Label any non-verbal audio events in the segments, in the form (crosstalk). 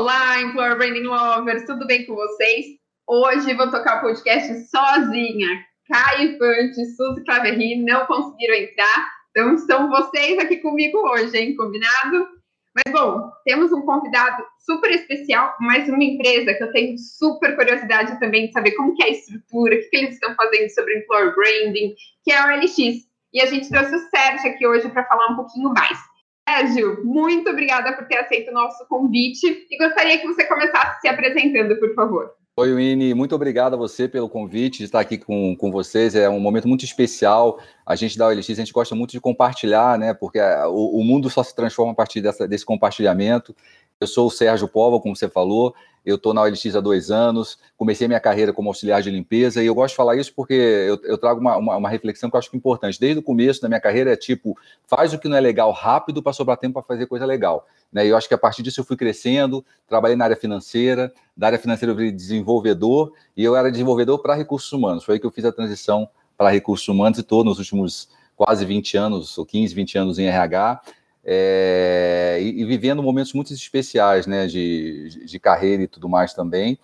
Olá, Employer Branding Lovers, tudo bem com vocês? Hoje vou tocar o podcast sozinha. Caio Fante, Suzy Claverry não conseguiram entrar, então são vocês aqui comigo hoje, hein? Combinado? Mas bom, temos um convidado super especial, mais uma empresa que eu tenho super curiosidade também de saber como que é a estrutura, o que, que eles estão fazendo sobre Employer Branding, que é o LX. E a gente trouxe o Sérgio aqui hoje para falar um pouquinho mais. Sérgio, muito obrigada por ter aceito o nosso convite e gostaria que você começasse se apresentando, por favor. Oi, Winnie, muito obrigado a você pelo convite de estar aqui com, com vocês. É um momento muito especial. A gente da OLX, a gente gosta muito de compartilhar, né? Porque o, o mundo só se transforma a partir dessa, desse compartilhamento. Eu sou o Sérgio Pova, como você falou, eu estou na OLX há dois anos, comecei minha carreira como auxiliar de limpeza, e eu gosto de falar isso porque eu, eu trago uma, uma, uma, reflexão que eu acho que é importante. Desde o começo da minha carreira é tipo, faz o que não é legal rápido para sobrar tempo para fazer coisa legal. Né? E eu acho que a partir disso eu fui crescendo, trabalhei na área financeira, da área financeira eu fui desenvolvedor, e eu era desenvolvedor para recursos humanos. Foi aí que eu fiz a transição para recursos humanos e estou nos últimos quase 20 anos, ou 15, 20 anos em RH, é, e, e, vivendo momentos muito especiais, né, de, de, carreira e tudo mais também.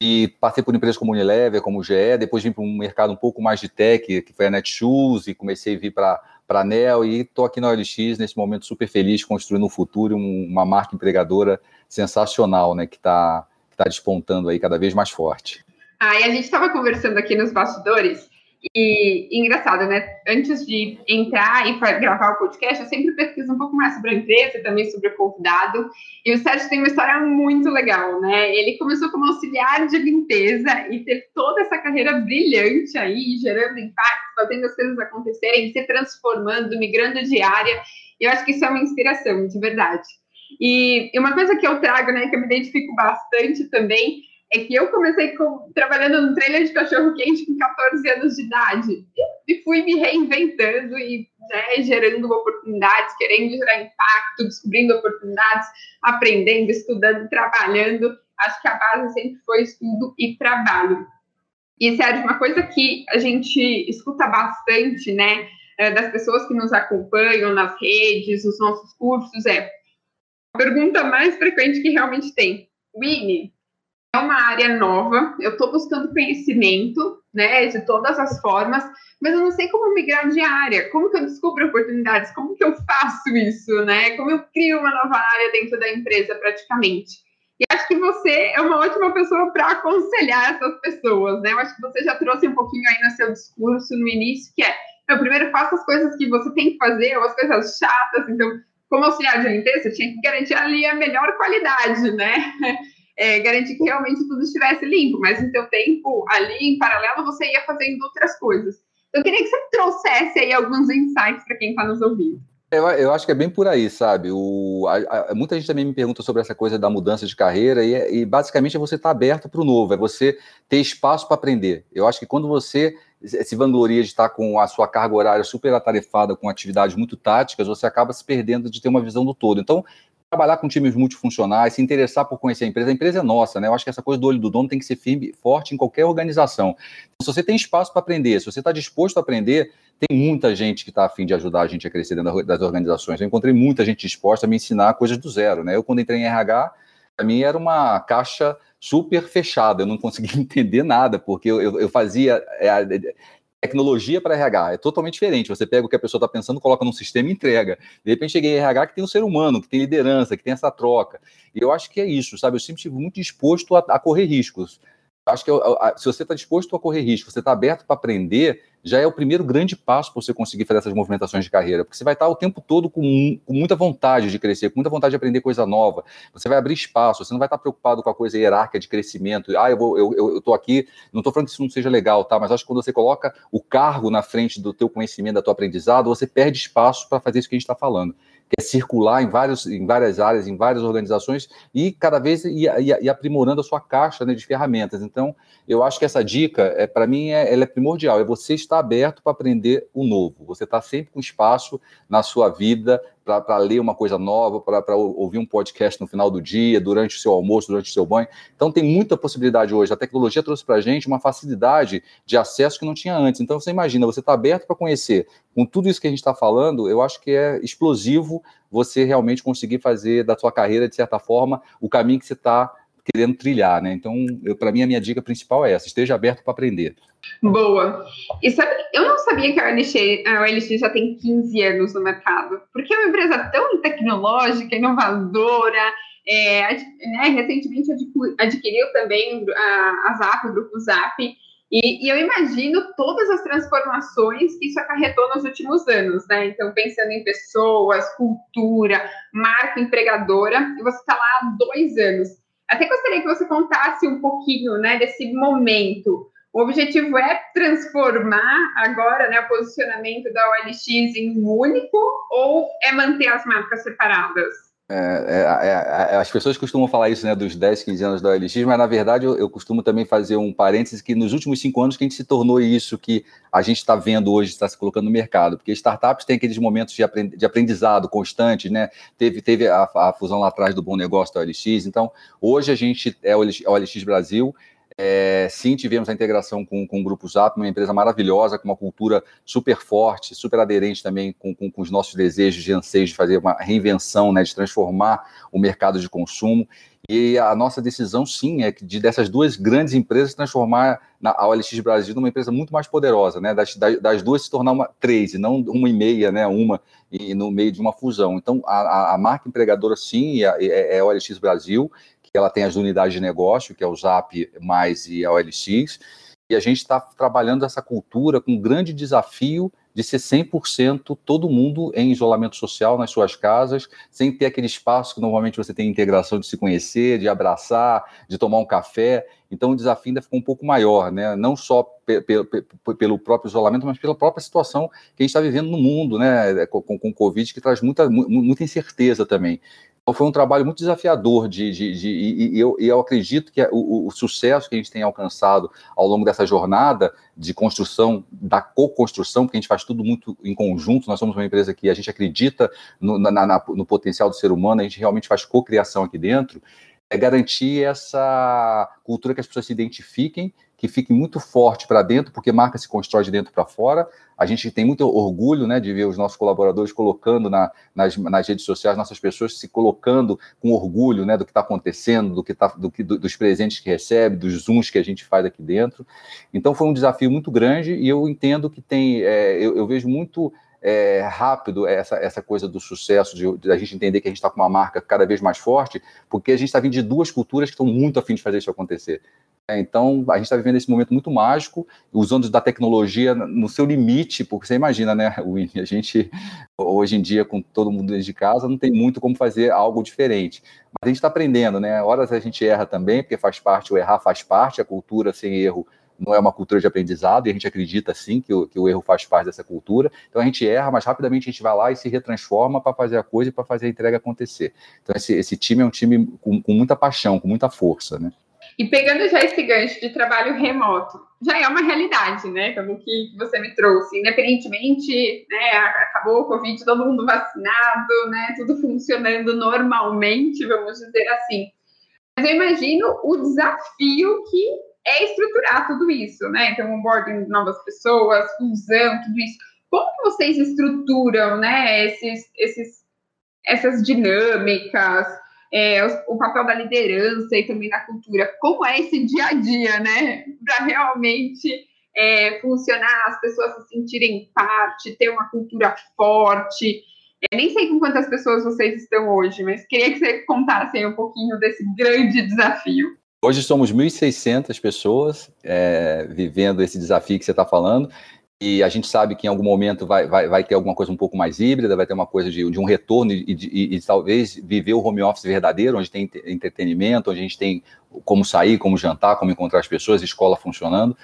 E passei por empresas como Unilever, como GE, depois vim para um mercado um pouco mais de tech, que foi a Netshoes, e comecei a vir para a Nel, e estou aqui na OLX nesse momento super feliz, construindo um futuro, um, uma marca empregadora sensacional, né, que está que tá despontando aí cada vez mais forte. Ah, e a gente estava conversando aqui nos bastidores, e, engraçado, né? Antes de entrar e gravar o podcast, eu sempre pesquiso um pouco mais sobre a empresa, também sobre o convidado. E o Sérgio tem uma história muito legal, né? Ele começou como auxiliar de limpeza e teve toda essa carreira brilhante aí, gerando impacto, fazendo as coisas acontecerem, se transformando, migrando de área. Eu acho que isso é uma inspiração, de verdade. E, e uma coisa que eu trago, né, que eu me identifico bastante também, é que eu comecei com, trabalhando no trailer de cachorro-quente com 14 anos de idade e fui me reinventando e né, gerando oportunidades, querendo gerar impacto, descobrindo oportunidades, aprendendo, estudando, trabalhando. Acho que a base sempre foi estudo e trabalho. E, Sérgio, uma coisa que a gente escuta bastante, né, é, das pessoas que nos acompanham nas redes, nos nossos cursos, é a pergunta mais frequente que realmente tem. Winnie, é uma área nova, eu estou buscando conhecimento, né, de todas as formas, mas eu não sei como migrar de área, como que eu descubro oportunidades, como que eu faço isso, né, como eu crio uma nova área dentro da empresa praticamente. E acho que você é uma ótima pessoa para aconselhar essas pessoas, né, eu acho que você já trouxe um pouquinho aí no seu discurso no início, que é, eu primeiro faça as coisas que você tem que fazer, ou as coisas chatas, então, como auxiliar de limpeza, tinha que garantir ali a melhor qualidade, né, é, garantir que realmente tudo estivesse limpo, mas no seu tempo ali, em paralelo, você ia fazendo outras coisas. Então, eu queria que você trouxesse aí alguns insights para quem está nos ouvindo. Eu, eu, acho que é bem por aí, sabe? O, a, a, muita gente também me pergunta sobre essa coisa da mudança de carreira, e, e basicamente é você estar tá aberto para o novo, é você ter espaço para aprender. Eu acho que quando você se vangloria de estar com a sua carga horária super atarefada, com atividades muito táticas, você acaba se perdendo de ter uma visão do todo. Então, trabalhar com times multifuncionais, se interessar por conhecer a empresa. A empresa é nossa, né? Eu acho que essa coisa do olho do dono tem que ser firme, forte em qualquer organização. Então, se você tem espaço para aprender, se você está disposto a aprender, tem muita gente que está afim de ajudar a gente a crescer dentro das organizações. Eu encontrei muita gente disposta a me ensinar coisas do zero, né? Eu, quando entrei em RH, para mim era uma caixa super fechada, eu não conseguia (laughs) entender nada, porque eu, eu, fazia é, tecnologia para RH é totalmente diferente. Você pega o que a pessoa está pensando, coloca num sistema e entrega. De repente cheguei em RH que tem um ser humano, que tem liderança, que tem essa troca. E eu acho que é isso, sabe? Eu sempre estive muito disposto a, a correr riscos. Acho que se você está disposto a correr risco, você está aberto para aprender, já é o primeiro grande passo para você conseguir fazer essas movimentações de carreira, porque você vai estar o tempo todo com, com, muita vontade de crescer, com muita vontade de aprender coisa nova. Você vai abrir espaço, você não vai estar preocupado com a coisa hierárquica de crescimento. Ah, eu estou eu, eu, eu aqui, não estou falando que isso não seja legal, tá? Mas acho que quando você coloca o cargo na frente do teu conhecimento, da tua aprendizado, você perde espaço para fazer isso que a gente está falando que é circular em, vários, em várias áreas, em várias organizações e cada vez ir, ir, ir aprimorando a sua caixa né, de ferramentas. Então, eu acho que essa dica, é, para mim, é, ela é primordial. É você estar aberto para aprender o novo. Você está sempre com espaço na sua vida para ler uma coisa nova, para ouvir um podcast no final do dia, durante o seu almoço, durante o seu banho. Então, tem muita possibilidade hoje. A tecnologia trouxe para a gente uma facilidade de acesso que não tinha antes. Então, você imagina, você está aberto para conhecer. Com tudo isso que a gente está falando, eu acho que é explosivo você realmente conseguir fazer da sua carreira, de certa forma, o caminho que você está querendo trilhar, né? Então, para mim, a minha dica principal é essa: esteja aberto para aprender. Boa. E sabe, eu não sabia que a OLX, a OLX já tem 15 anos no mercado, porque é uma empresa tão tecnológica, inovadora. É, né, recentemente adquiriu também a, a Zap, o grupo Zap, e, e, eu imagino todas as transformações que isso acarretou nos últimos anos, né? Então, pensando em pessoas, cultura, marca empregadora, e você está lá há dois anos. Até gostaria que você contasse um pouquinho, né, desse momento. O objetivo é transformar agora né, o posicionamento da OLX em único ou é manter as marcas separadas? É, é, é, é, as pessoas costumam falar isso, né, dos 10, 15 anos da OLX, mas na verdade eu, eu, costumo também fazer um parênteses que nos últimos cinco anos que a gente se tornou isso que a gente está vendo hoje, está se colocando no mercado, porque startups têm aqueles momentos de, aprendizado constante, né, teve, teve a, a, fusão lá atrás do Bom Negócio da OLX, então hoje a gente é OLX, a OLX Brasil, é, sim, tivemos a integração com, com o Grupo Zap, uma empresa maravilhosa, com uma cultura super forte, super aderente também com, com, com os nossos desejos e anseios de fazer uma reinvenção, né, de transformar o mercado de consumo. E a nossa decisão, sim, é de dessas duas grandes empresas transformar a OLX Brasil numa empresa muito mais poderosa, né? Das, das, duas se tornar uma três, e não uma e meia, né? Uma e no meio de uma fusão. Então, a, a marca empregadora, sim, é, é a OLX Brasil, ela tem as unidades de negócio, que é o Zap mais e a OLX, e a gente está trabalhando essa cultura com um grande desafio de ser 100% todo mundo em isolamento social nas suas casas, sem ter aquele espaço que normalmente você tem integração de se conhecer, de abraçar, de tomar um café. Então o desafio ainda ficou um pouco maior, né? não só pe pe pelo próprio isolamento, mas pela própria situação que a gente está vivendo no mundo, né? com, com, com o Covid, que traz muita, muita incerteza também. Foi um trabalho muito desafiador de, de, de e, eu, eu, acredito que o, o, sucesso que a gente tem alcançado ao longo dessa jornada de construção, da co-construção, porque a gente faz tudo muito em conjunto, nós somos uma empresa que a gente acredita no, na, na, no potencial do ser humano, a gente realmente faz co-criação aqui dentro, é garantir essa cultura que as pessoas se identifiquem que fique muito forte para dentro, porque marca se constrói de dentro para fora. A gente tem muito orgulho né, de ver os nossos colaboradores colocando na, nas, nas, redes sociais, nossas pessoas se colocando com orgulho né, do que está acontecendo, do que tá, do, do, dos presentes que recebe, dos zooms que a gente faz aqui dentro. Então foi um desafio muito grande e eu entendo que tem, é, eu, eu vejo muito é, rápido essa, essa coisa do sucesso, de, de a gente entender que a gente está com uma marca cada vez mais forte, porque a gente está vindo de duas culturas que estão muito afim de fazer isso acontecer. É, então, a gente está vivendo esse momento muito mágico, usando da tecnologia no seu limite, porque você imagina, né, (laughs) Winnie, a gente, hoje em dia, com todo mundo dentro de casa, não tem muito como fazer algo diferente. Mas a gente está aprendendo, né? Horas a gente erra também, porque faz parte, o errar faz parte, a cultura sem erro não é uma cultura de aprendizado, e a gente acredita sim que o, que o erro faz parte dessa cultura. Então a gente erra, mas rapidamente a gente vai lá e se retransforma para fazer a coisa e para fazer a entrega acontecer. Então esse, esse time é um time com, com muita paixão, com muita força, né? E pegando já esse gancho de trabalho remoto, já é uma realidade, né? Como que você me trouxe, independentemente, né? Acabou o Covid, todo mundo vacinado, né? Tudo funcionando normalmente, vamos dizer assim. Mas eu imagino o desafio que é estruturar tudo isso, né? Então, onboarding de novas pessoas, fusão, tudo isso. Como que vocês estruturam, né? Esses, esses, essas dinâmicas, é, o, o, papel da liderança e também da cultura. Como é esse dia a dia, né? Para realmente é, funcionar, as pessoas se sentirem parte, ter uma cultura forte. É, nem sei com quantas pessoas vocês estão hoje, mas queria que você contasse um pouquinho desse grande desafio. Hoje somos 1.600 pessoas é, vivendo esse desafio que você está falando. E a gente sabe que em algum momento vai, vai, vai ter alguma coisa um pouco mais híbrida, vai ter uma coisa de, de um retorno e, e, e, talvez viver o home office verdadeiro, onde tem entretenimento, onde a gente tem como sair, como jantar, como encontrar as pessoas, escola funcionando.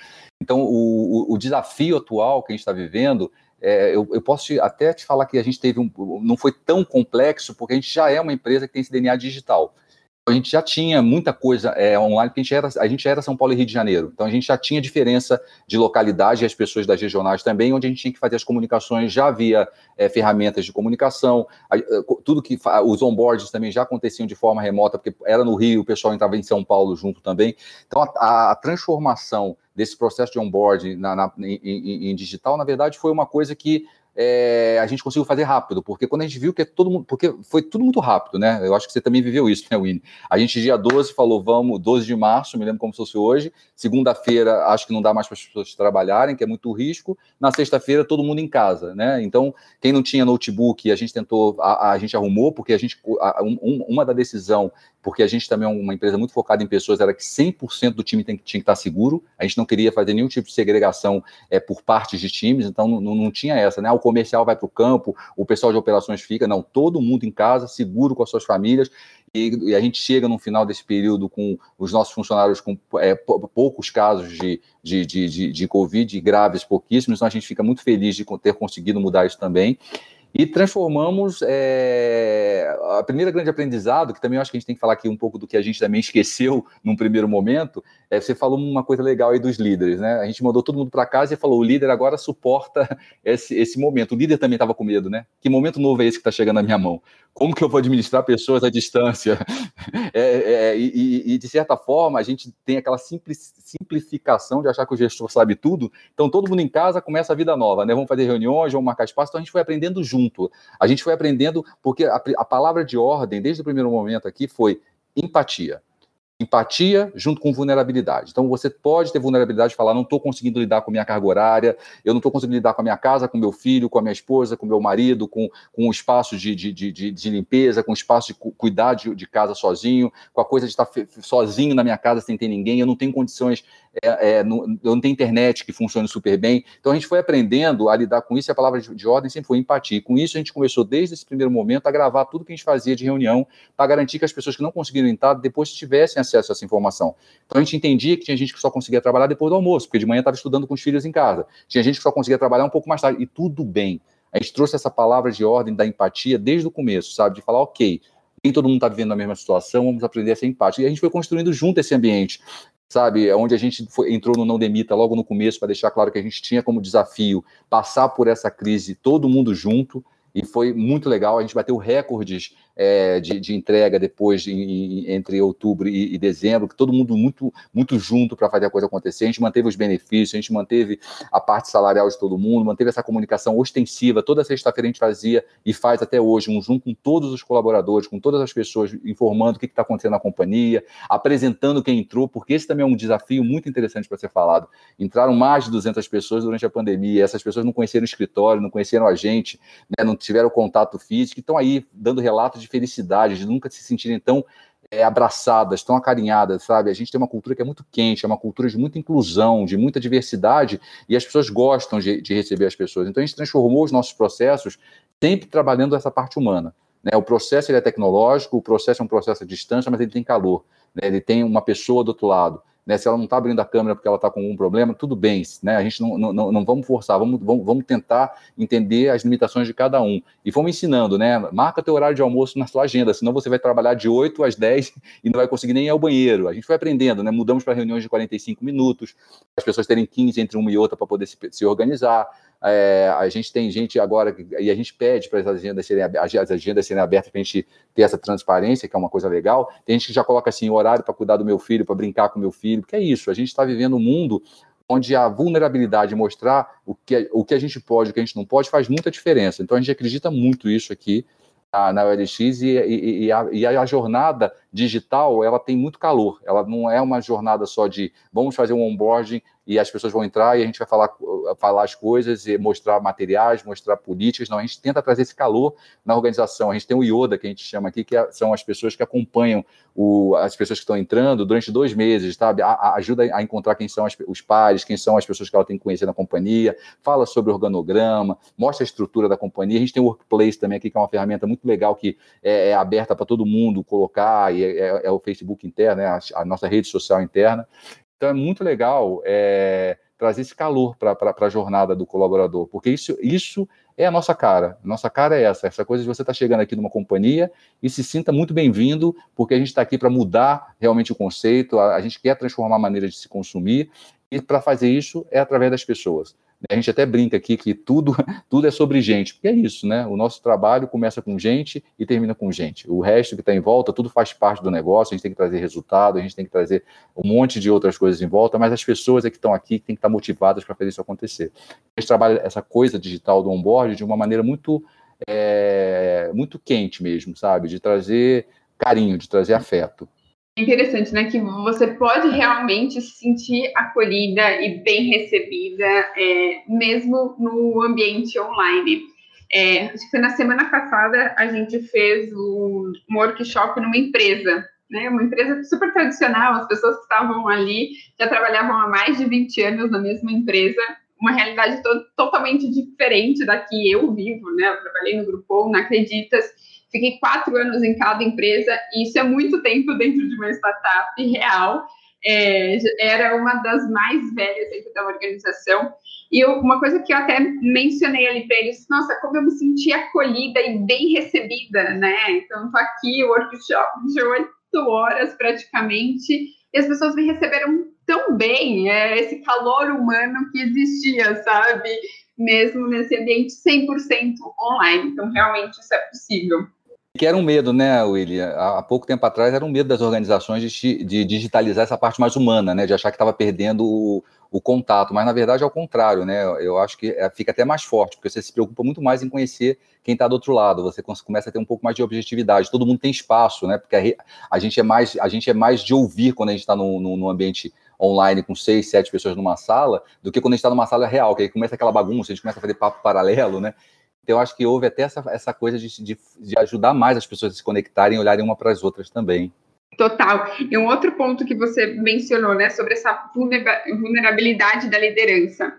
Então, o, o, o desafio atual que a gente está vivendo é, eu, eu, posso te, até te falar que a gente teve um, não foi tão complexo, porque a gente já é uma empresa que tem esse DNA digital a gente já tinha muita coisa é, online, porque a gente, era, a gente era São Paulo e Rio de Janeiro. Então a gente já tinha diferença de localidade e as pessoas das regionais também, onde a gente tinha que fazer as comunicações já via é, ferramentas de comunicação. A, tudo que os onboards também já aconteciam de forma remota, porque era no Rio, o pessoal entrava em São Paulo junto também. Então a, a transformação desse processo de onboard na, na, em, em digital, na verdade, foi uma coisa que é, a gente conseguiu fazer rápido, porque quando a gente viu que é todo mundo, porque foi tudo muito rápido, né? Eu acho que você também viveu isso, né, Winnie? A gente, dia 12, falou, vamos, 12 de março, me lembro como se fosse hoje. Segunda-feira, acho que não dá mais para as pessoas trabalharem, que é muito risco. Na sexta-feira, todo mundo em casa, né? Então, quem não tinha notebook, a gente tentou, a, a gente arrumou, porque a gente, a, um, uma da decisão porque a gente também é uma empresa muito focada em pessoas, era que 100% do time tem, tinha que estar seguro, a gente não queria fazer nenhum tipo de segregação é, por partes de times, então não, não tinha essa, né? Ah, o comercial vai para o campo, o pessoal de operações fica, não, todo mundo em casa, seguro com as suas famílias, e, e a gente chega no final desse período com os nossos funcionários com é, poucos casos de, de, de, de, de Covid, graves pouquíssimos, então a gente fica muito feliz de ter conseguido mudar isso também e transformamos é, a primeira grande aprendizado, que também acho que a gente tem que falar aqui um pouco do que a gente também (laughs) esqueceu num primeiro momento, é, você falou uma coisa legal aí dos líderes, né? A gente mandou todo mundo para casa e falou: o líder agora suporta (laughs) esse, esse momento. O líder também estava com medo, né? Que momento novo é esse que está chegando na minha mão? Como que eu vou administrar pessoas à distância? (laughs) É, é, e, e, de certa forma, a gente tem aquela simples, simplificação de achar que o gestor sabe tudo. Então, todo mundo em casa começa a vida nova, né? Vamos fazer reuniões, vamos marcar espaço. Então, a gente foi aprendendo junto. A gente foi aprendendo, porque a, a palavra de ordem, desde o primeiro momento aqui, foi empatia empatia junto com vulnerabilidade. Então, você pode ter vulnerabilidade de falar, não estou conseguindo lidar com minha carga horária, eu não estou conseguindo lidar com a minha casa, com meu filho, com a minha esposa, com meu marido, com, com o espaço de, de, de, de limpeza, com o espaço de cuidar de, de, casa sozinho, com a coisa de estar sozinho na minha casa sem ter ninguém, eu não tenho condições, é, é, não, não tenho internet que funcione super bem. Então, a gente foi aprendendo a lidar com isso e a palavra de, de ordem sempre foi empatia. E com isso, a gente começou, desde esse primeiro momento, a gravar tudo que a gente fazia de reunião para garantir que as pessoas que não conseguiram entrar depois tivessem acesso acesso a essa informação. Então a gente entendia que tinha gente que só conseguia trabalhar depois do almoço, porque de manhã estava estudando com os filhos em casa. Tinha gente que só conseguia trabalhar um pouco mais tarde, e tudo bem. A gente trouxe essa palavra de ordem da empatia desde o começo, sabe? De falar, ok, nem todo mundo está vivendo a mesma situação, vamos aprender a ser empático. E a gente foi construindo junto esse ambiente, sabe? Onde a gente foi, entrou no Não Demita logo no começo, para deixar claro que a gente tinha como desafio passar por essa crise todo mundo junto, e foi muito legal. A gente bateu recordes é, de, de, entrega depois, de, entre outubro e, e, dezembro, que todo mundo muito, muito junto para fazer a coisa acontecer. A gente manteve os benefícios, a gente manteve a parte salarial de todo mundo, manteve essa comunicação ostensiva. Toda sexta-feira a gente fazia e faz até hoje um Zoom com todos os colaboradores, com todas as pessoas, informando o que está acontecendo na companhia, apresentando quem entrou, porque esse também é um desafio muito interessante para ser falado. Entraram mais de 200 pessoas durante a pandemia, essas pessoas não conheceram o escritório, não conheceram a gente, né, não tiveram contato físico, estão aí dando relatos de felicidade, de nunca se sentirem tão é, abraçadas, tão acarinhadas, sabe? A gente tem uma cultura que é muito quente, é uma cultura de muita inclusão, de muita diversidade, e as pessoas gostam de, de receber as pessoas. Então a gente transformou os nossos processos sempre trabalhando essa parte humana. Né? O processo ele é tecnológico, o processo é um processo à distância, mas ele tem calor. Né? Ele tem uma pessoa do outro lado. Né, se ela não está abrindo a câmera porque ela está com algum problema, tudo bem, né, a gente não, não, não vamos forçar, vamos, vamos, vamos, tentar entender as limitações de cada um. E vamos ensinando, né? Marca teu horário de almoço na sua agenda, senão você vai trabalhar de 8 às 10 (laughs) e não vai conseguir nem ir ao banheiro. A gente foi aprendendo, né? Mudamos para reuniões de 45 minutos, as pessoas terem 15 entre uma e outra para poder se, se organizar. É, a gente tem gente agora, e a gente pede para as agendas serem, as agendas serem abertas para a gente ter essa transparência, que é uma coisa legal. Tem gente que já coloca assim, horário para cuidar do meu filho, para brincar com meu filho, porque é isso, a gente está vivendo um mundo onde a vulnerabilidade, mostrar o que, o que a gente pode, o que a gente não pode, faz muita diferença. Então a gente acredita muito isso aqui na, na OLX e, e, e, a, e, a, jornada digital ela tem muito calor. Ela não é uma jornada só de vamos fazer um onboarding e as pessoas vão entrar e a gente vai falar, falar as coisas e mostrar materiais, mostrar políticas. Não, a gente tenta trazer esse calor na organização. A gente tem o IODA, que a gente chama aqui, que é, são as pessoas que acompanham o, as pessoas que estão entrando durante dois meses, sabe? A, a, ajuda a encontrar quem são as, os pares, quem são as pessoas que ela tem que conhecer na companhia, fala sobre o organograma, mostra a estrutura da companhia. A gente tem o Workplace também aqui, que é uma ferramenta muito legal que é, é aberta para todo mundo colocar, e é, é, é o Facebook interno, né? a, a nossa rede social interna. Então é muito legal é, trazer esse calor para a jornada do colaborador, porque isso, isso é a nossa cara. Nossa cara é essa, essa coisa de você estar tá chegando aqui numa companhia e se sinta muito bem-vindo, porque a gente está aqui para mudar realmente o conceito, a, a gente quer transformar a maneira de se consumir, e para fazer isso é através das pessoas. A gente até brinca aqui que tudo, (laughs) tudo é sobre gente, porque é isso, né? O nosso trabalho começa com gente e termina com gente. O resto que está em volta, tudo faz parte do negócio, a gente tem que trazer resultado, a gente tem que trazer um monte de outras coisas em volta, mas as pessoas é que estão aqui que têm que estar motivadas para fazer isso acontecer. A gente trabalha essa coisa digital do onboard de uma maneira muito, é, muito quente mesmo, sabe? De trazer carinho, de trazer afeto interessante, né? Que você pode realmente se sentir acolhida e bem recebida, é, mesmo no ambiente online. É, acho que foi na semana passada a gente fez um, um workshop numa empresa, né? Uma empresa super tradicional, as pessoas que estavam ali já trabalhavam há mais de 20 anos na mesma empresa, uma realidade to totalmente diferente da que eu vivo, né? Eu trabalhei no Grupo, não acreditas Fiquei quatro anos em cada empresa, e isso é muito tempo dentro de uma startup real. É, era uma das mais velhas dentro da organização. E eu, uma coisa que eu até mencionei ali para eles, nossa, como eu me senti acolhida e bem recebida, né? Então, estou aqui, workshop de oito horas praticamente, e as pessoas me receberam tão bem, é, esse calor humano que existia, sabe? Mesmo nesse ambiente 100% online. Então, realmente, isso é possível. Que era um medo, né, William? Há pouco tempo atrás era um medo das organizações de, de digitalizar essa parte mais humana, né? De achar que estava perdendo o, o, contato, mas na verdade é o contrário, né? Eu acho que é, fica até mais forte, porque você se preocupa muito mais em conhecer quem está do outro lado, você começa a ter um pouco mais de objetividade, todo mundo tem espaço, né? Porque a, gente, é mais, a gente é mais de ouvir quando a gente está no ambiente online com seis, sete pessoas numa sala, do que quando a gente está numa sala real, que aí começa aquela bagunça, a gente começa a fazer papo paralelo, né? Então, eu acho que houve até essa, essa coisa de, de, de ajudar mais as pessoas a se conectarem e olharem uma para as outras também. Total. E um outro ponto que você mencionou, né, sobre essa vulnerabilidade da liderança.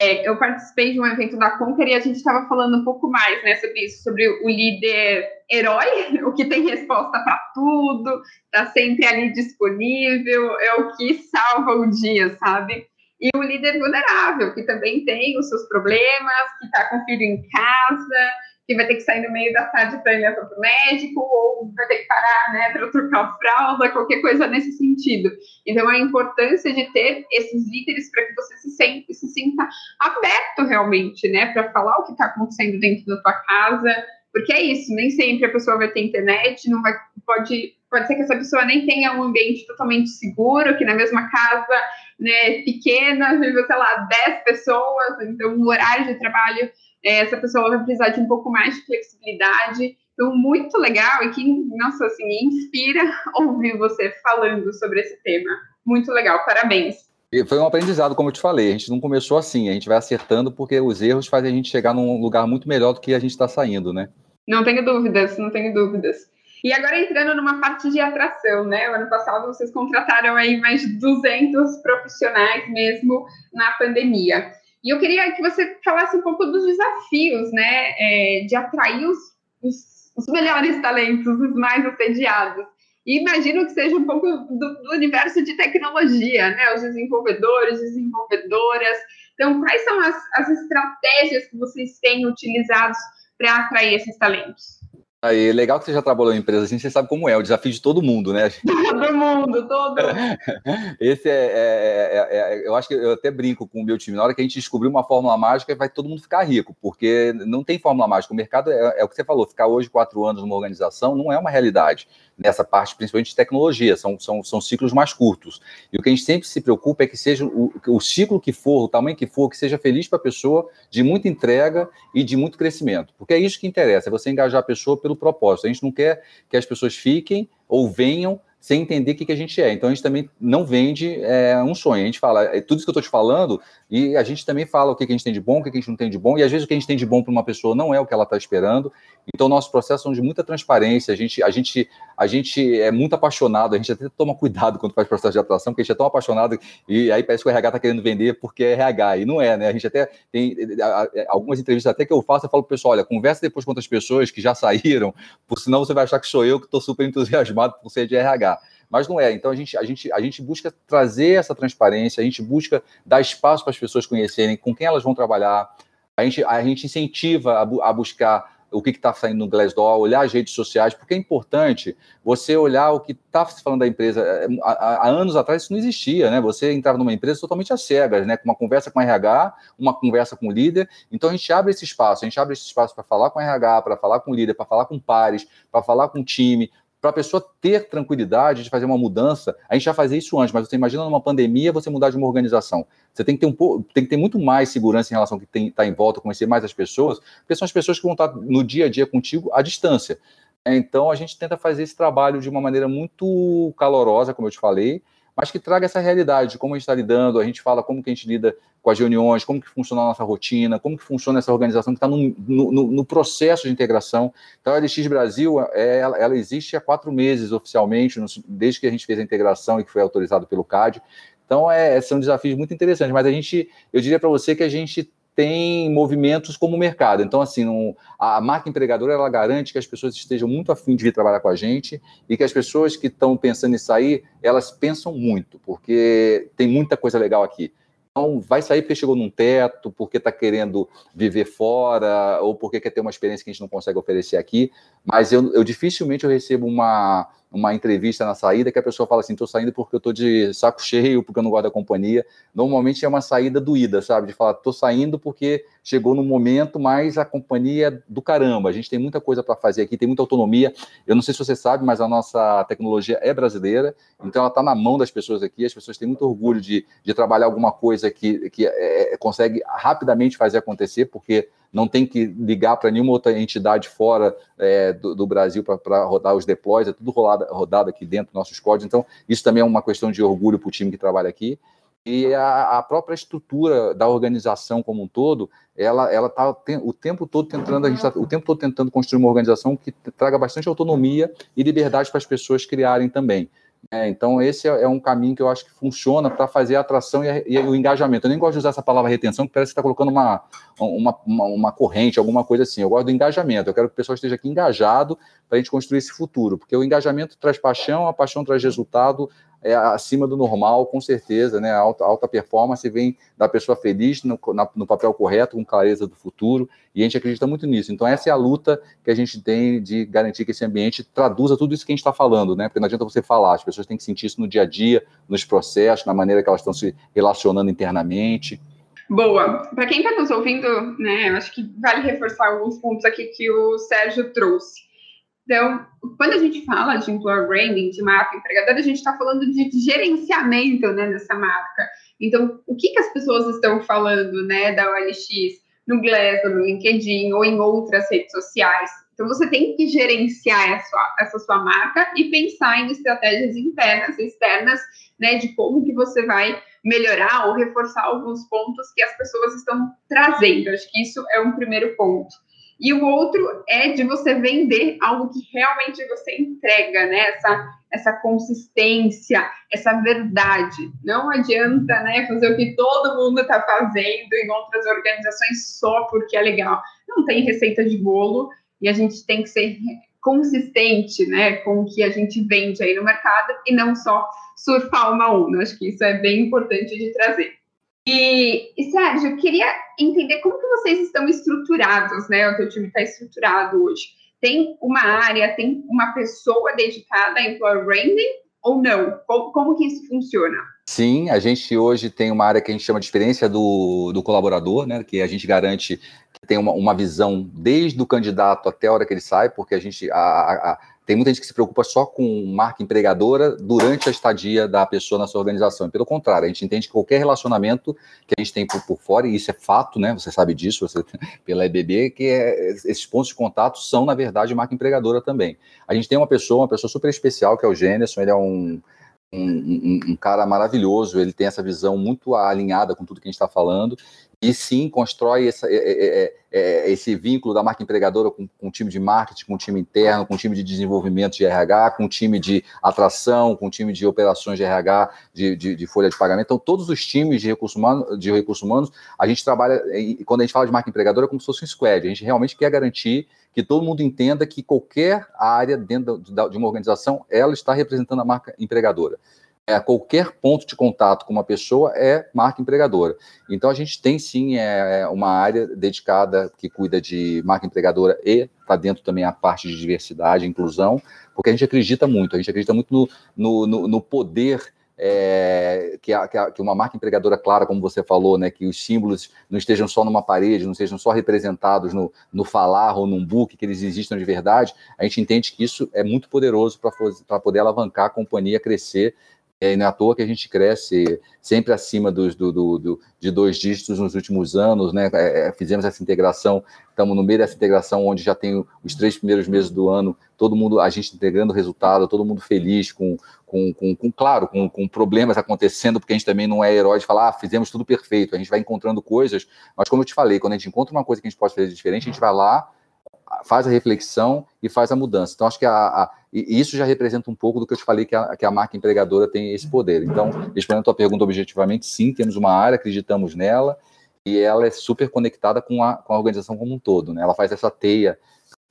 É, eu participei de um evento da Conquer e a gente estava falando um pouco mais, né, sobre isso, sobre o líder herói, (laughs) o que tem resposta para tudo, está sempre ali disponível, é o que salva o dia, sabe? e o líder vulnerável, que também tem os seus problemas, que está com o filho em casa, que vai ter que sair no meio da tarde para ir para o médico, ou vai ter que parar né, para trocar fralda, qualquer coisa nesse sentido. Então, a importância de ter esses líderes para que você se, sente, se sinta aberto realmente, né, para falar o que está acontecendo dentro da tua casa, porque é isso, nem sempre a pessoa vai ter internet, não vai, pode, pode ser que essa pessoa nem tenha um ambiente totalmente seguro, que na mesma casa né, pequena, sei lá, 10 pessoas, então o horário de trabalho, essa pessoa vai precisar de um pouco mais de flexibilidade. Então, muito legal e que, nossa, assim, inspira (laughs) ouvir você falando sobre esse tema. Muito legal, parabéns. Foi um aprendizado, como eu te falei. A gente não começou assim, a gente vai acertando porque os erros fazem a gente chegar num lugar muito melhor do que a gente está saindo, né? Não tenho dúvidas, não tenho dúvidas. E agora entrando numa parte de atração, né? O ano passado vocês contrataram aí mais de 200 profissionais mesmo na pandemia. E eu queria que você falasse um pouco dos desafios, né? É, de atrair os, os, os, melhores talentos, os mais assediados. E imagino que seja um pouco do, do universo de tecnologia, né? Os desenvolvedores, desenvolvedoras. Então, quais são as, as estratégias que vocês têm utilizados para atrair esses talentos? Aí, legal que você já trabalhou em empresa assim, você sabe como é, o desafio de todo mundo, né? (laughs) Todo mundo, todo. (laughs) Esse é, é, é, é, eu acho que eu até brinco com o meu time. Na hora que a gente descobrir uma fórmula mágica, vai todo mundo ficar rico, porque não tem fórmula mágica. O mercado é, é o que você falou, ficar hoje quatro anos numa organização não é uma realidade nessa parte, principalmente de tecnologia, são, são, são ciclos mais curtos. E o que a gente sempre se preocupa é que seja o, o ciclo que for, o tamanho que for, que seja feliz para a pessoa, de muita entrega e de muito crescimento. Porque é isso que interessa, é você engajar a pessoa pelo propósito. A gente não quer que as pessoas fiquem ou venham sem entender o que, que a gente é. Então a gente também não vende é, um sonho. A gente fala, é, tudo isso que eu estou te falando, e a gente também fala o que, que a gente tem de bom, o que, que a gente não tem de bom, e às vezes o que a gente tem de bom para uma pessoa não é o que ela está esperando. Então nossos processos são de muita transparência, a gente, a, gente, a gente é muito apaixonado, a gente até toma cuidado quando faz processo de atuação, porque a gente é tão apaixonado, e aí parece que o RH está querendo vender porque é RH, e não é, né? A gente até tem algumas entrevistas até que eu faço, eu falo para o pessoal, olha, conversa depois com outras pessoas que já saíram, por senão você vai achar que sou eu que estou super entusiasmado por ser de RH. mas não é. Então a gente, a gente, a gente busca trazer essa transparência, a gente busca dar espaço para as pessoas conhecerem com quem elas vão trabalhar, a gente, a gente incentiva a, bu a buscar o que está saindo no Glassdoor, olhar as redes sociais, porque é importante você olhar o que está se falando da empresa. É, há, há, anos atrás isso não existia, né? Você entrava numa empresa totalmente às cegas, né? Com uma conversa com o RH, uma conversa com o líder. Então a gente abre esse espaço, a gente abre esse espaço para falar com o RH, para falar com o líder, para falar com pares, para falar com o time, para a pessoa ter tranquilidade de fazer uma mudança, a gente já fazia isso antes, mas você imagina numa pandemia você mudar de uma organização. Você tem que ter um pouco, tem que ter muito mais segurança em relação ao que está em volta, conhecer mais as pessoas, porque são as pessoas que vão estar no dia a dia contigo à distância. Então a gente tenta fazer esse trabalho de uma maneira muito calorosa, como eu te falei, mas que traga essa realidade, como a gente está lidando, a gente fala como que a gente lida com as reuniões, como que funciona a nossa rotina, como que funciona essa organização que está no, no, no, processo de integração. Então, a LX Brasil, é, ela, ela, existe há quatro meses oficialmente, desde que a gente fez a integração e que foi autorizado pelo CAD. Então, é, são desafios muito interessantes, mas a gente, eu diria para você que a gente tem movimentos como o mercado. Então, assim, a marca empregadora ela garante que as pessoas estejam muito afim de vir trabalhar com a gente e que as pessoas que estão pensando em sair, elas pensam muito, porque tem muita coisa legal aqui. Então, vai sair porque chegou num teto, porque está querendo viver fora, ou porque quer ter uma experiência que a gente não consegue oferecer aqui. Mas eu, eu dificilmente eu recebo uma, uma entrevista na saída que a pessoa fala assim, estou saindo porque eu estou de saco cheio, porque eu não gosto da companhia. Normalmente é uma saída doída, sabe? De falar, estou saindo porque chegou no momento, mas a companhia é do caramba. A gente tem muita coisa para fazer aqui, tem muita autonomia. Eu não sei se você sabe, mas a nossa tecnologia é brasileira, então ela está na mão das pessoas aqui. As pessoas têm muito orgulho de, de trabalhar alguma coisa que, que é, é consegue rapidamente fazer acontecer, porque não tem que ligar para nenhuma outra entidade fora é, do, do, Brasil para rodar os deploys, é tudo rodado, rodado aqui dentro nossos códigos. Então, isso também é uma questão de orgulho para o time que trabalha aqui. E a, a, própria estrutura da organização como um todo, ela ela está o tempo todo tentando a gente tá, o tempo todo tentando construir uma organização que traga bastante autonomia e liberdade para as pessoas criarem também. É, então, esse é, é, um caminho que eu acho que funciona para fazer a atração e, a, e, o engajamento. Eu nem gosto de usar essa palavra retenção, que parece que está colocando uma, uma, uma, uma, corrente, alguma coisa assim. Eu gosto do engajamento. Eu quero que o pessoal esteja aqui engajado para a gente construir esse futuro, porque o engajamento traz paixão, a paixão traz resultado, é acima do normal, com certeza, né? A alta, alta performance vem da pessoa feliz no, na, no papel correto, com clareza do futuro, e a gente acredita muito nisso. Então, essa é a luta que a gente tem de garantir que esse ambiente traduza tudo isso que a gente está falando, né? Porque não adianta você falar, as pessoas têm que sentir isso no dia a dia, nos processos, na maneira que elas estão se relacionando internamente. Boa. Para quem está nos ouvindo, né, acho que vale reforçar alguns pontos aqui que o Sérgio trouxe. Então, quando a gente fala de employer branding, de marca empregadora, a gente está falando de, gerenciamento né, dessa marca. Então, o que, que as pessoas estão falando né, da OLX no Glassdoor, no LinkedIn ou em outras redes sociais? Então, você tem que gerenciar essa sua marca e pensar em estratégias internas e externas, né, de como que você vai melhorar ou reforçar alguns pontos que as pessoas estão trazendo. Acho que isso é um primeiro ponto. E o outro é de você vender algo que realmente você entrega, né? Essa, essa consistência, essa verdade. Não adianta né, fazer o que todo mundo está fazendo em outras organizações só porque é legal. Não tem receita de bolo e a gente tem que ser consistente né, com o que a gente vende aí no mercado e não só surfar uma onda. Acho que isso é bem importante de trazer. E, e Sérgio, eu queria entender como que vocês estão estruturados, né? O teu time está estruturado hoje. Tem uma área, tem uma pessoa dedicada a employer branding ou não? Como, como que isso funciona? Sim, a gente hoje tem uma área que a gente chama de experiência do, do colaborador, né? Que a gente garante que tem uma, uma visão desde o candidato até a hora que ele sai, porque a gente a, a, tem muita gente que se preocupa só com marca empregadora durante a estadia da pessoa na sua organização. Pelo contrário, a gente entende que qualquer relacionamento que a gente tem por, por fora, e isso é fato, né? Você sabe disso, você, (laughs) pela EBB, que é, esses pontos de contato são, na verdade, marca empregadora também. A gente tem uma pessoa, uma pessoa super especial, que é o Gêneson, ele é um, um, um, um cara maravilhoso, ele tem essa visão muito alinhada com tudo que a gente está falando, e sim constrói essa, é, é, é, é, esse vínculo da marca empregadora com, com o time de marketing, com o time interno, com o time de desenvolvimento de RH, com o time de atração, com o time de operações de RH, de, de, de folha de pagamento. Então, todos os times de recursos humanos, de recursos humanos, a gente trabalha, e quando a gente fala de marca empregadora, é como se fosse um squad. A gente realmente quer garantir que todo mundo entenda que qualquer área dentro de uma organização, ela está representando a marca empregadora é, qualquer ponto de contato com uma pessoa é marca empregadora. Então a gente tem sim é, é uma área dedicada que cuida de marca empregadora e está dentro também a parte de diversidade inclusão, porque a gente acredita muito, a gente acredita muito no, no, no, no poder é, que, a, que, a, que, uma marca empregadora clara, como você falou, né, que os símbolos não estejam só numa parede, não sejam só representados no, no falar ou num book, que eles existam de verdade, a gente entende que isso é muito poderoso para poder alavancar a companhia crescer é, não é à toa que a gente cresce sempre acima dos, do, do, do, de dois dígitos nos últimos anos, né? É, é fizemos essa integração, estamos no meio dessa integração onde já tem os três primeiros meses do ano, todo mundo, a gente integrando resultado, todo mundo feliz, com, com, com, com claro, com, com, problemas acontecendo, porque a gente também não é herói de falar, ah, fizemos tudo perfeito, a gente vai encontrando coisas, mas como eu te falei, quando a gente encontra uma coisa que a gente pode fazer diferente, a gente vai lá, faz a reflexão e faz a mudança. Então, acho que a, a, isso já representa um pouco do que eu te falei, que a, que a marca empregadora tem esse poder. Então, respondendo a tua pergunta objetivamente, sim, temos uma área, acreditamos nela, e ela é super conectada com a, com a organização como um todo. Né? Ela faz essa teia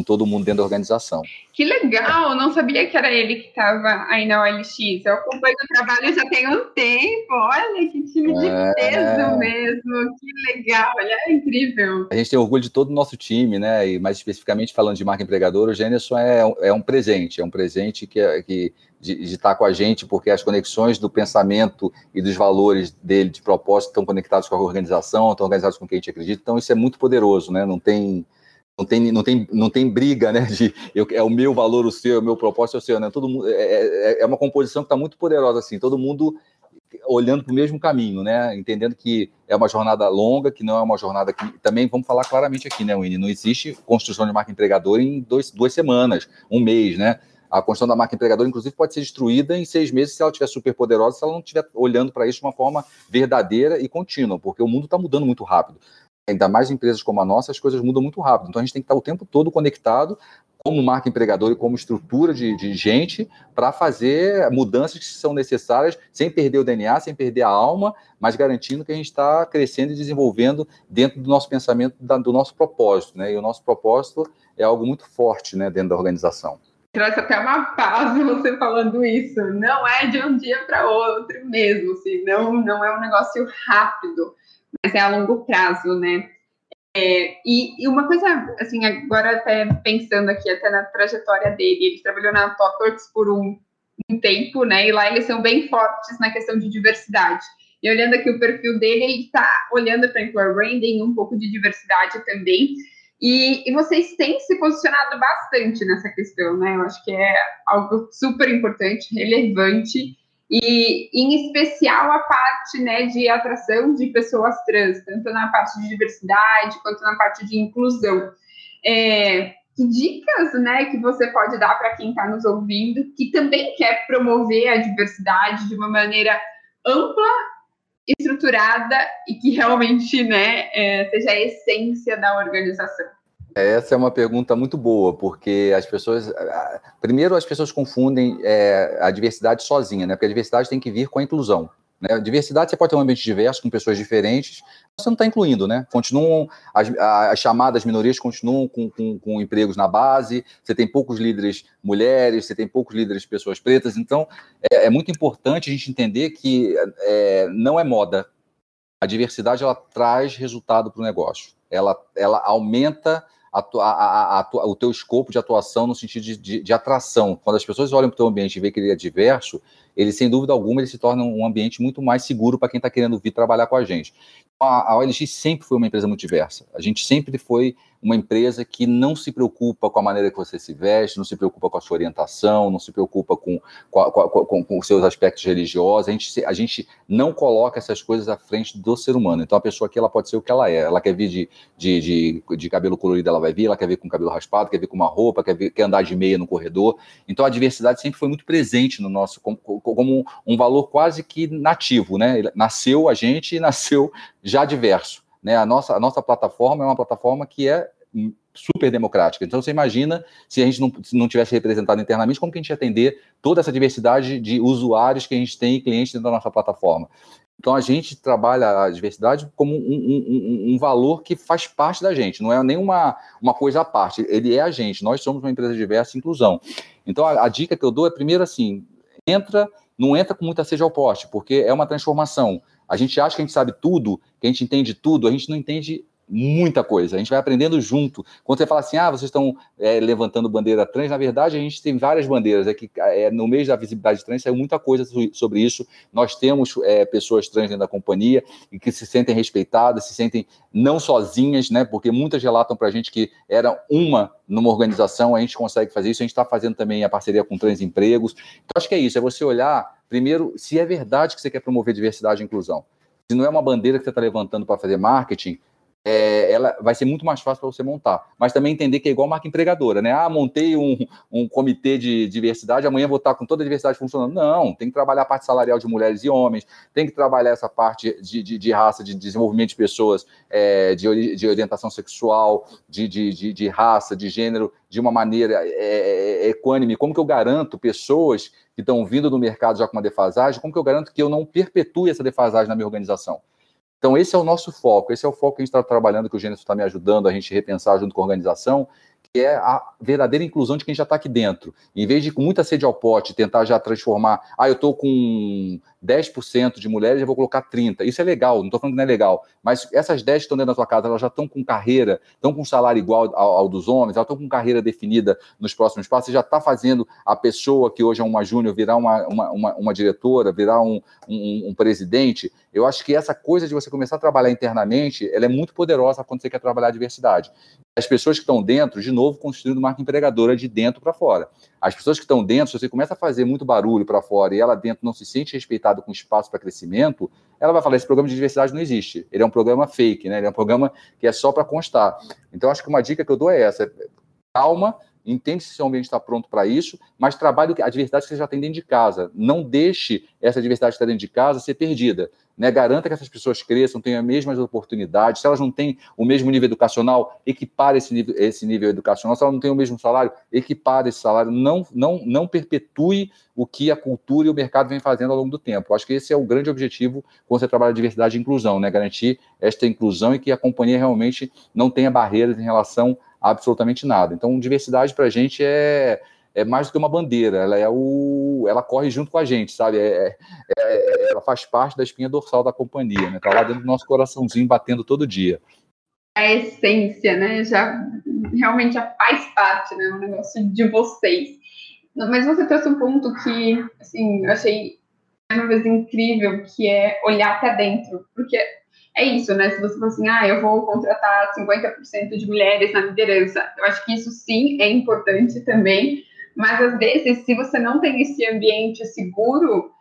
todo mundo dentro da organização. Que legal! Não sabia que era ele que estava aí na OLX. Eu acompanho o trabalho já tem um tempo. Olha que time de é... peso mesmo. Que legal! Olha, é incrível. A gente tem orgulho de todo o nosso time, né? E mais especificamente falando de marca empregadora, o Gêneson é, é um presente. É um presente que, é, que de, de, estar com a gente, porque as conexões do pensamento e dos valores dele de propósito estão conectados com a organização, estão organizados com quem a gente acredita. Então, isso é muito poderoso, né? Não tem não tem, não tem, não tem briga, né? De eu, é o meu valor, o seu, é o meu propósito, é o seu, né? Todo mundo, é, é, é uma composição que está muito poderosa, assim, todo mundo olhando para o mesmo caminho, né? Entendendo que é uma jornada longa, que não é uma jornada que. Também vamos falar claramente aqui, né, Winnie? Não existe construção de marca empregadora em dois, duas semanas, um mês, né? A construção da marca empregadora, inclusive, pode ser destruída em seis meses se ela estiver super poderosa, se ela não estiver olhando para isso de uma forma verdadeira e contínua, porque o mundo está mudando muito rápido ainda mais empresas como a nossa, as coisas mudam muito rápido. Então a gente tem que estar o tempo todo conectado como marca empregadora e como estrutura de, de gente para fazer mudanças que são necessárias sem perder o DNA, sem perder a alma, mas garantindo que a gente está crescendo e desenvolvendo dentro do nosso pensamento, da, do nosso propósito. Né? E o nosso propósito é algo muito forte né, dentro da organização. Traz até uma paz você falando isso. Não é de um dia para outro mesmo, assim, não, não é um negócio rápido mas é a longo prazo, né? É, e, e, uma coisa, assim, agora até pensando aqui, até na trajetória dele, ele trabalhou na TopWorks por um, um, tempo, né? E lá eles são bem fortes na questão de diversidade. E olhando aqui o perfil dele, ele está olhando para employer branding, um pouco de diversidade também. E, e, vocês têm se posicionado bastante nessa questão, né? Eu acho que é algo super importante, relevante e em especial a parte né, de atração de pessoas trans, tanto na parte de diversidade quanto na parte de inclusão. É, que dicas né, que você pode dar para quem está nos ouvindo, que também quer promover a diversidade de uma maneira ampla, estruturada e que realmente né, é, seja a essência da organização? Essa é uma pergunta muito boa, porque as pessoas. Primeiro, as pessoas confundem é, a diversidade sozinha, né? Porque a diversidade tem que vir com a inclusão. Né? Diversidade você pode ter um ambiente diverso, com pessoas diferentes, você não está incluindo, né? Continuam, as, as chamadas minorias continuam com, com, com, empregos na base, você tem poucos líderes mulheres, você tem poucos líderes pessoas pretas, então é, é muito importante a gente entender que é, não é moda. A diversidade ela traz resultado para o negócio. Ela, ela aumenta a, a, a, o teu escopo de atuação no sentido de, de, de atração. Quando as pessoas olham para o teu ambiente e veem que ele é diverso, ele, sem dúvida alguma, ele se torna um ambiente muito mais seguro para quem está querendo vir trabalhar com a gente. A, a OLX sempre foi uma empresa muito diversa. A gente sempre foi uma empresa que não se preocupa com a maneira que você se veste, não se preocupa com a sua orientação, não se preocupa com, com, com, com os seus aspectos religiosos. A gente, a gente não coloca essas coisas à frente do ser humano. Então, a pessoa aqui ela pode ser o que ela é. Ela quer vir de, de, de, de cabelo colorido, ela vai vir, ela quer vir com cabelo raspado, quer vir com uma roupa, quer, vir, quer andar de meia no corredor. Então, a diversidade sempre foi muito presente no nosso, como, um valor quase que nativo. Né? Nasceu a gente e nasceu já diverso Né? A, nossa, a nossa plataforma é uma plataforma que é super democrática. Então, você imagina se a gente não, não tivesse representado internamente, como que a gente ia atender toda essa diversidade de usuários que a gente tem e clientes dentro da nossa plataforma. Então, a gente trabalha a diversidade como um, um, um, valor que faz parte da gente, não é nenhuma uma coisa à parte, ele é a gente. Nós somos uma empresa diversa e inclusão. Então, a, a dica que eu dou é, primeiro, assim, entra, não entra com muita sede ao poste, porque é uma transformação. A gente acha que a gente sabe tudo, que a gente entende tudo, a gente não entende muita coisa. A gente vai aprendendo junto. Quando você fala assim, ah, vocês estão é, levantando bandeira trans, na verdade a gente tem várias bandeiras. É que é, no mês da visibilidade trans saiu muita coisa sobre isso. Nós temos é, pessoas trans dentro da companhia e que se sentem respeitadas, se sentem não sozinhas, né? Porque muitas relatam para a gente que era uma numa organização, a gente consegue fazer isso. A gente está fazendo também a parceria com Trans Empregos. Então acho que é isso. É você olhar primeiro se é verdade que você quer promover diversidade e inclusão. Se não é uma bandeira que você está levantando para fazer marketing, é, ela vai ser muito mais fácil para você montar. Mas também entender que é igual marca empregadora, né? Ah, montei um, um comitê de diversidade, amanhã vou estar com toda a diversidade funcionando. Não, tem que trabalhar a parte salarial de mulheres e homens, tem que trabalhar essa parte de, de, de raça, de desenvolvimento de pessoas, é, de, de orientação sexual, de, de, de, raça, de gênero, de uma maneira é, é, é, equânime. Como que eu garanto pessoas que estão vindo do mercado já com uma defasagem, como que eu garanto que eu não perpetue essa defasagem na minha organização? Então, esse é o nosso foco, esse é o foco que a gente está trabalhando, que o Gênesis está me ajudando a gente repensar junto com a organização, que é a verdadeira inclusão de quem já está aqui dentro. Em vez de com muita sede ao pote tentar já transformar, ah, eu estou com 10% de mulheres, eu vou colocar 30%. Isso é legal, não estou falando que não é legal, mas essas 10 que estão dentro da sua casa, elas já estão com carreira, estão com salário igual ao, ao dos homens, elas estão com carreira definida nos próximos passos, você já está fazendo a pessoa que hoje é uma júnior virar uma, uma, uma, uma diretora, virar um, um, um, presidente. Eu acho que essa coisa de você começar a trabalhar internamente, ela é muito poderosa quando você quer trabalhar a diversidade as pessoas que estão dentro, de novo, construindo marca empregadora de dentro para fora. As pessoas que estão dentro, se você começa a fazer muito barulho para fora e ela dentro não se sente respeitada com espaço para crescimento, ela vai falar: esse programa de diversidade não existe. Ele é um programa fake, né? Ele é um programa que é só para constar. Então, acho que uma dica que eu dou é essa: calma, entende se seu ambiente está pronto para isso, mas trabalhe a diversidade que você já tem dentro de casa. Não deixe essa diversidade que está dentro de casa ser perdida. Né? Garanta que essas pessoas cresçam, tenham as mesmas oportunidades. Se elas não têm o mesmo nível educacional, equipare esse nível, esse nível educacional. Se elas não têm o mesmo salário, equipare esse salário. Não, não, não perpetue o que a cultura e o mercado vem fazendo ao longo do tempo. Acho que esse é o grande objetivo quando você trabalha diversidade e inclusão, né? garantir esta inclusão e que a companhia realmente não tenha barreiras em relação absolutamente nada. Então, diversidade para a gente é é mais do que uma bandeira, ela é o, ela corre junto com a gente, sabe? É, é, é ela faz parte da espinha dorsal da companhia, né? Tá lá dentro do nosso coraçãozinho batendo todo dia. A essência, né? Já realmente já faz parte, né? Um negócio de vocês. Mas você trouxe um ponto que, assim, eu achei uma vez incrível, que é olhar para dentro, porque é isso, né? Se você for assim, ah, eu vou contratar 50% de mulheres na liderança, eu acho que isso sim é importante também, mas às vezes, se você não tem esse ambiente seguro,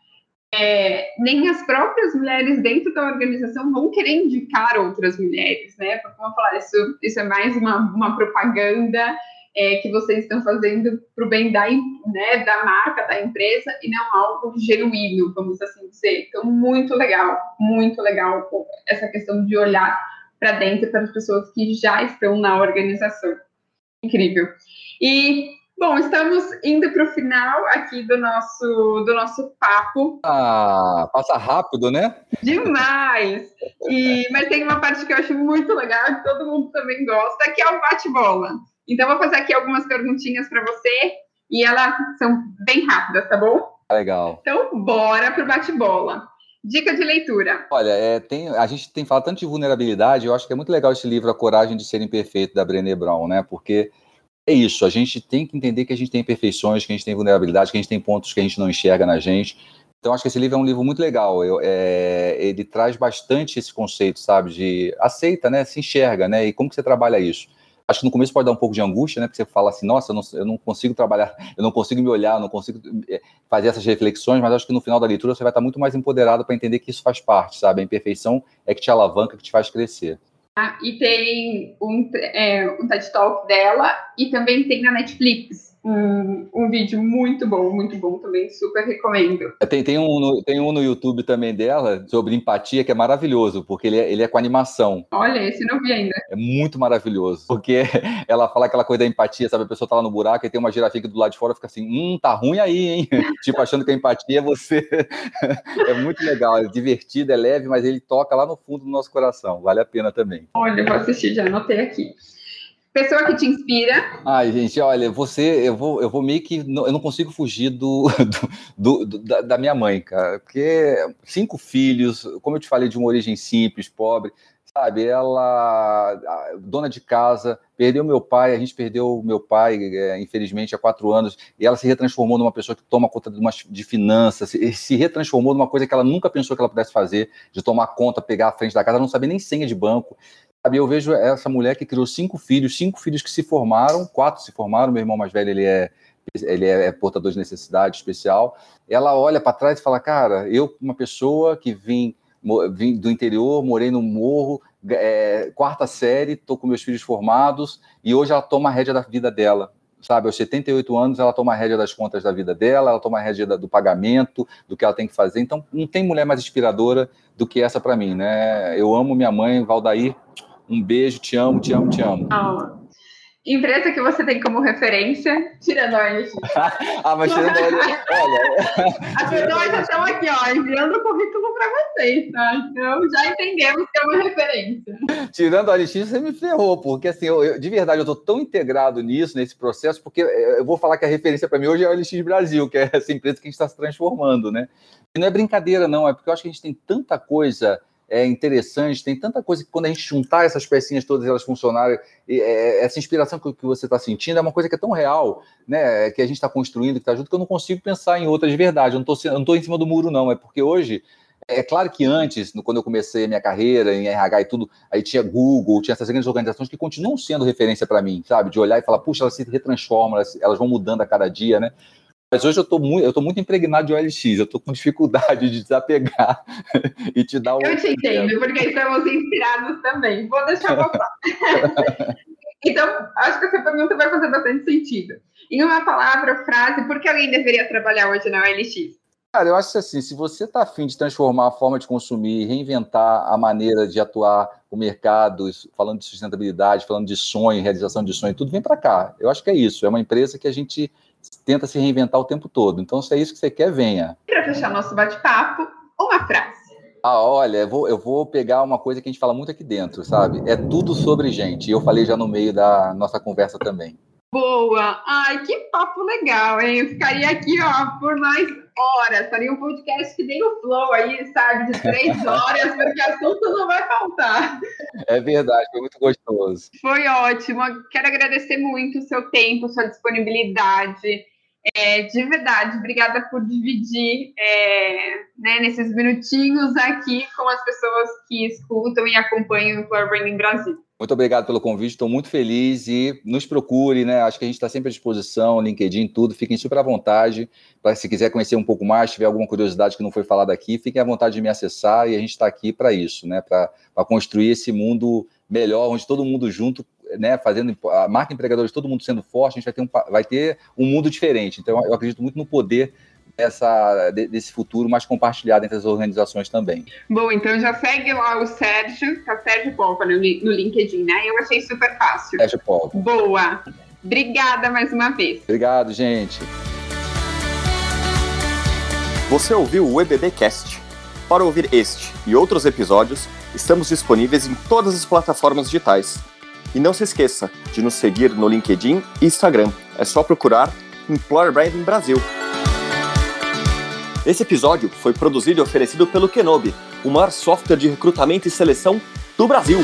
é, nem as próprias mulheres dentro da organização vão querer indicar outras mulheres, né? Porque, como eu falar, isso, isso é mais uma, uma propaganda é, que vocês estão fazendo para o bem da, né, da marca, da empresa, e não algo genuíno, vamos assim dizer. Então, muito legal, muito legal essa questão de olhar para dentro para as pessoas que já estão na organização. Incrível. E Bom, estamos indo para o final aqui do nosso, do nosso papo. Ah, passa rápido, né? Demais! E, mas tem uma parte que eu acho muito legal, que todo mundo também gosta, que é o bate-bola. Então, vou fazer aqui algumas perguntinhas para você, e elas são bem rápidas, tá bom? Legal. Então, bora para o bate-bola. Dica de leitura. Olha, é, tem, a gente tem falado tanto de vulnerabilidade, eu acho que é muito legal esse livro A Coragem de Ser Imperfeito, da Brené Brown, né? Porque é isso, a gente tem que entender que a gente tem imperfeições, que a gente tem vulnerabilidade, que a gente tem pontos que a gente não enxerga na gente. Então, acho que esse livro é um livro muito legal. Eu, é, ele traz bastante esse conceito, sabe, de aceita, né, se enxerga, né, e como que você trabalha isso. Acho que no começo pode dar um pouco de angústia, né, porque você fala assim, nossa, eu não, eu não consigo trabalhar, (laughs) eu não consigo me olhar, eu não consigo é, fazer essas reflexões, mas acho que no final da leitura você vai estar muito mais empoderado para entender que isso faz parte, sabe, a imperfeição é que te alavanca, que te faz crescer. Ah, e tem um, é, um TED Talk dela e também tem na Netflix. Um, um vídeo muito bom, muito bom também, super recomendo. É, tem, tem, um no, tem um no YouTube também dela sobre empatia que é maravilhoso, porque ele é, ele é com animação. Olha, esse não vi ainda. É muito maravilhoso, porque (laughs) ela fala aquela coisa da empatia, sabe? A pessoa tá lá no buraco e tem uma girafinha do lado de fora fica assim, hum, tá ruim aí, hein? (laughs) tipo, achando que a empatia é você. (laughs) é muito legal, é divertido, é leve, mas ele toca lá no fundo do nosso coração. Vale a pena também. Olha, vou assistir, já anotei aqui. Pessoa que te inspira. Ai, gente, olha, você, eu vou, eu vou meio que, eu não consigo fugir do, do, do da, da, minha mãe, cara, porque cinco filhos, como eu te falei, de uma origem simples, pobre, sabe? Ela, dona de casa, perdeu meu pai, a gente perdeu meu pai, é, infelizmente, há quatro anos, e ela se retransformou numa pessoa que toma conta de, uma, de finanças, se, se retransformou numa coisa que ela nunca pensou que ela pudesse fazer, de tomar conta, pegar a frente da casa, ela não sabia nem senha de banco. Sabe, eu vejo essa mulher que criou cinco filhos, cinco filhos que se formaram, quatro se formaram, meu irmão mais velho, ele é ele é, é portador de necessidade especial. Ela olha para trás e fala: Cara, eu, uma pessoa que vim, vim do interior, morei no morro, é, quarta série, estou com meus filhos formados e hoje ela toma a rédea da vida dela sabe, aos 78 anos ela toma a rédea das contas da vida dela, ela toma a rédea do pagamento, do que ela tem que fazer. Então, não tem mulher mais inspiradora do que essa para mim, né? Eu amo minha mãe, Valdair. Um beijo, te amo, te amo, te amo. Oh. Empresa que você tem como referência, tirando a (laughs) ah, mas tirando a olha... As pessoas já estão aqui, ó, enviando o currículo para vocês, tá? Então, já entendemos que é uma referência. Tirando a ONG, você me ferrou, porque, assim, eu, eu, de verdade, eu estou tão integrado nisso, nesse processo, porque eu vou falar que a referência para mim hoje é a OLX Brasil, que é essa empresa que a gente está se transformando, né? E não é brincadeira, não, é porque eu acho que a gente tem tanta coisa é interessante, tem tanta coisa que quando a gente juntar essas pecinhas todas elas funcionarem, é, essa inspiração que, que você está sentindo é uma coisa que é tão real, né, que a gente está construindo, que está junto, que eu não consigo pensar em outras de verdade, eu não estou em cima do muro não, é porque hoje, é claro que antes, quando eu comecei a minha carreira em RH e tudo, aí tinha Google, tinha essas grandes organizações que continuam sendo referência para mim, sabe, de olhar e falar, puxa, elas se retransformam, elas, elas vão mudando a cada dia, né, mas hoje eu estou muito, eu tô muito impregnado de OLX, eu estou com dificuldade de desapegar (laughs) e te dar o. Eu te entendo, porque estamos inspirados também. Vou deixar passar. (laughs) então, acho que essa pergunta vai fazer bastante sentido. Em uma palavra, frase, por que alguém deveria trabalhar hoje na OLX? Cara, eu acho assim, se você está afim de transformar a forma de consumir, reinventar a maneira de atuar o mercado, falando de sustentabilidade, falando de sonho, realização de sonho, tudo vem para cá. Eu acho que é isso. É uma empresa que a gente tenta se reinventar o tempo todo. Então, se é isso que você quer, venha. Para fechar nosso bate-papo, uma frase. Ah, olha, eu vou, eu vou pegar uma coisa que a gente fala muito aqui dentro, sabe? É tudo sobre gente. E eu falei já no meio da nossa conversa também. Boa! Ai, que papo legal, hein? Eu ficaria aqui, ó, por mais horas. Faria um podcast que nem o Flow aí, sabe? De três (laughs) horas, porque assunto não vai faltar. É verdade, foi muito gostoso. Foi ótimo. Quero agradecer muito o seu tempo, sua disponibilidade. É, de verdade, obrigada por dividir é, né, nesses minutinhos aqui com as pessoas que escutam e acompanham o Employer Branding Brasil. Muito obrigado pelo convite, estou muito feliz e nos procure, né? Acho que a gente está sempre à disposição, LinkedIn, tudo. Fiquem super à vontade. Para se quiser conhecer um pouco mais, tiver alguma curiosidade que não foi falada aqui, fiquem à vontade de me acessar e a gente está aqui para isso, né? Para construir esse mundo melhor, onde todo mundo junto né, fazendo a marca empregadores, todo mundo sendo forte, a gente vai ter um, vai ter um mundo diferente. Então, eu acredito muito no poder dessa, desse futuro mais compartilhado entre as organizações também. Bom, então já segue lá o Sérgio, tá Sérgio Polpa no, no LinkedIn, né? Eu achei super fácil. Sérgio Polpa. Boa. Obrigada mais uma vez. Obrigado, gente. Você ouviu o EBBcast? Para ouvir este e outros episódios, estamos disponíveis em todas as plataformas digitais e não se esqueça de nos seguir no LinkedIn e Instagram. É só procurar Employer Branding Brasil. Esse episódio foi produzido e oferecido pelo Kenobi, o maior software de recrutamento e seleção do Brasil.